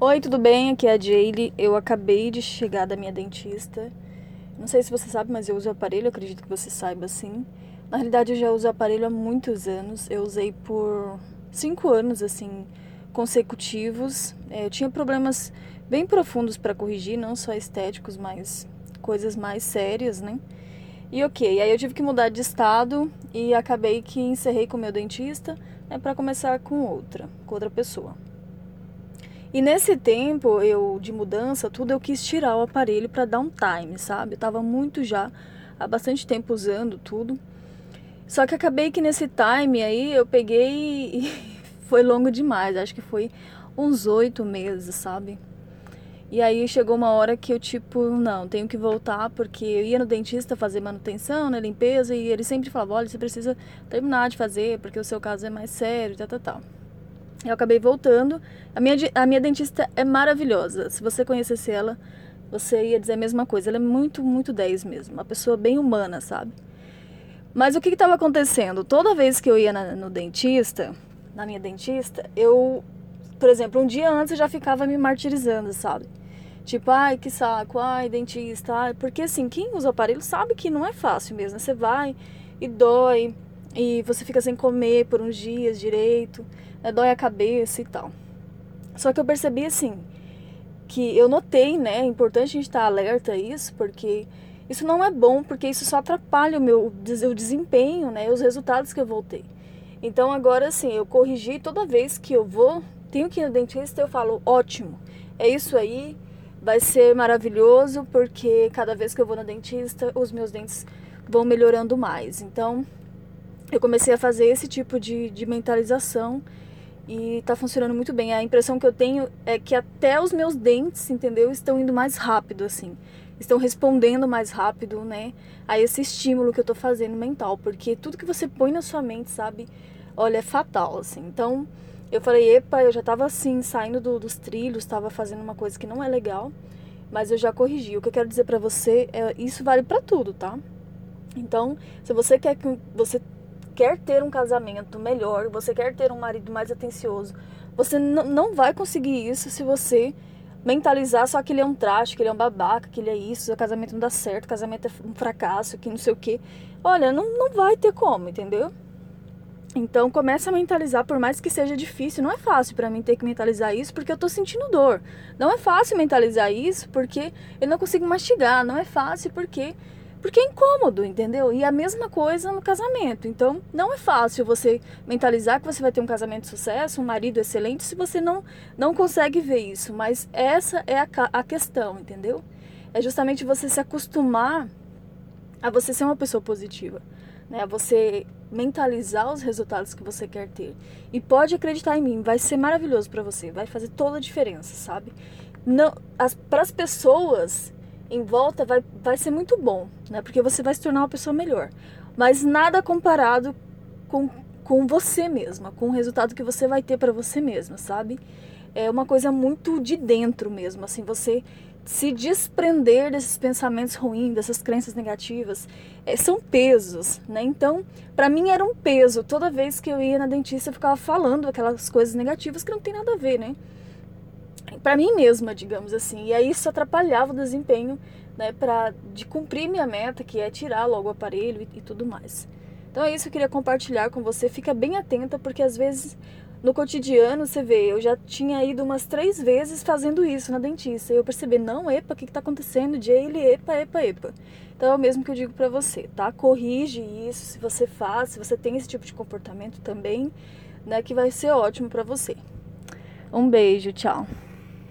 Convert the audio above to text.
Oi, tudo bem? Aqui é a Jaylee. Eu acabei de chegar da minha dentista. Não sei se você sabe, mas eu uso aparelho, acredito que você saiba sim. Na realidade, eu já uso aparelho há muitos anos. Eu usei por cinco anos, assim, consecutivos. É, eu tinha problemas bem profundos para corrigir, não só estéticos, mas coisas mais sérias, né? E ok, aí eu tive que mudar de estado e acabei que encerrei com meu dentista né, para começar com outra, com outra pessoa. E nesse tempo eu de mudança, tudo eu quis tirar o aparelho para dar um time, sabe? Eu tava muito já há bastante tempo usando tudo. Só que acabei que nesse time aí eu peguei e foi longo demais, acho que foi uns oito meses, sabe? E aí chegou uma hora que eu, tipo, não, tenho que voltar, porque eu ia no dentista fazer manutenção, né, limpeza, e ele sempre falava, olha, você precisa terminar de fazer, porque o seu caso é mais sério, tal, tal, tal. Eu acabei voltando. A minha, a minha dentista é maravilhosa. Se você conhecesse ela, você ia dizer a mesma coisa. Ela é muito, muito 10 mesmo. Uma pessoa bem humana, sabe? Mas o que estava acontecendo? Toda vez que eu ia na, no dentista, na minha dentista, eu, por exemplo, um dia antes eu já ficava me martirizando, sabe? Tipo, ai, que saco, ai, dentista, ai. Porque assim, quem usa aparelho sabe que não é fácil mesmo. Né? Você vai e dói, e você fica sem comer por uns dias direito? Dói a cabeça e tal. Só que eu percebi assim, que eu notei, né? É importante a gente estar alerta a isso, porque isso não é bom, porque isso só atrapalha o meu o desempenho, né? Os resultados que eu voltei. Então agora assim, eu corrigi toda vez que eu vou, tenho que ir no dentista, eu falo, ótimo, é isso aí, vai ser maravilhoso, porque cada vez que eu vou no dentista, os meus dentes vão melhorando mais. Então, eu comecei a fazer esse tipo de, de mentalização e tá funcionando muito bem. A impressão que eu tenho é que até os meus dentes, entendeu, estão indo mais rápido, assim. Estão respondendo mais rápido, né, a esse estímulo que eu tô fazendo mental. Porque tudo que você põe na sua mente, sabe, olha, é fatal, assim. Então, eu falei, epa, eu já tava assim, saindo do, dos trilhos, tava fazendo uma coisa que não é legal, mas eu já corrigi. O que eu quero dizer para você é, isso vale para tudo, tá? Então, se você quer que você quer ter um casamento melhor, você quer ter um marido mais atencioso, você não vai conseguir isso se você mentalizar só que ele é um traste, que ele é um babaca, que ele é isso, o casamento não dá certo, o casamento é um fracasso, que não sei o quê. Olha, não, não vai ter como, entendeu? Então começa a mentalizar, por mais que seja difícil, não é fácil para mim ter que mentalizar isso porque eu tô sentindo dor. Não é fácil mentalizar isso porque eu não consigo mastigar, não é fácil porque porque é incômodo, entendeu? E a mesma coisa no casamento. Então, não é fácil você mentalizar que você vai ter um casamento de sucesso, um marido excelente, se você não, não consegue ver isso. Mas essa é a, a questão, entendeu? É justamente você se acostumar a você ser uma pessoa positiva, né? A você mentalizar os resultados que você quer ter. E pode acreditar em mim, vai ser maravilhoso para você, vai fazer toda a diferença, sabe? Não, para as pessoas em volta vai, vai ser muito bom, né? Porque você vai se tornar uma pessoa melhor. Mas nada comparado com, com você mesma, com o resultado que você vai ter para você mesma, sabe? É uma coisa muito de dentro mesmo, assim, você se desprender desses pensamentos ruins, dessas crenças negativas, é, são pesos, né? Então, para mim era um peso. Toda vez que eu ia na dentista, eu ficava falando aquelas coisas negativas que não tem nada a ver, né? Para mim mesma, digamos assim. E aí isso atrapalhava o desempenho, né, para de cumprir minha meta, que é tirar logo o aparelho e, e tudo mais. Então é isso que eu queria compartilhar com você. Fica bem atenta, porque às vezes no cotidiano, você vê, eu já tinha ido umas três vezes fazendo isso na dentista. E eu percebi, não, epa, o que, que tá acontecendo? Jaylee, epa, epa, epa. Então é o mesmo que eu digo para você, tá? Corrige isso, se você faz, se você tem esse tipo de comportamento também, né, que vai ser ótimo para você. Um beijo, tchau.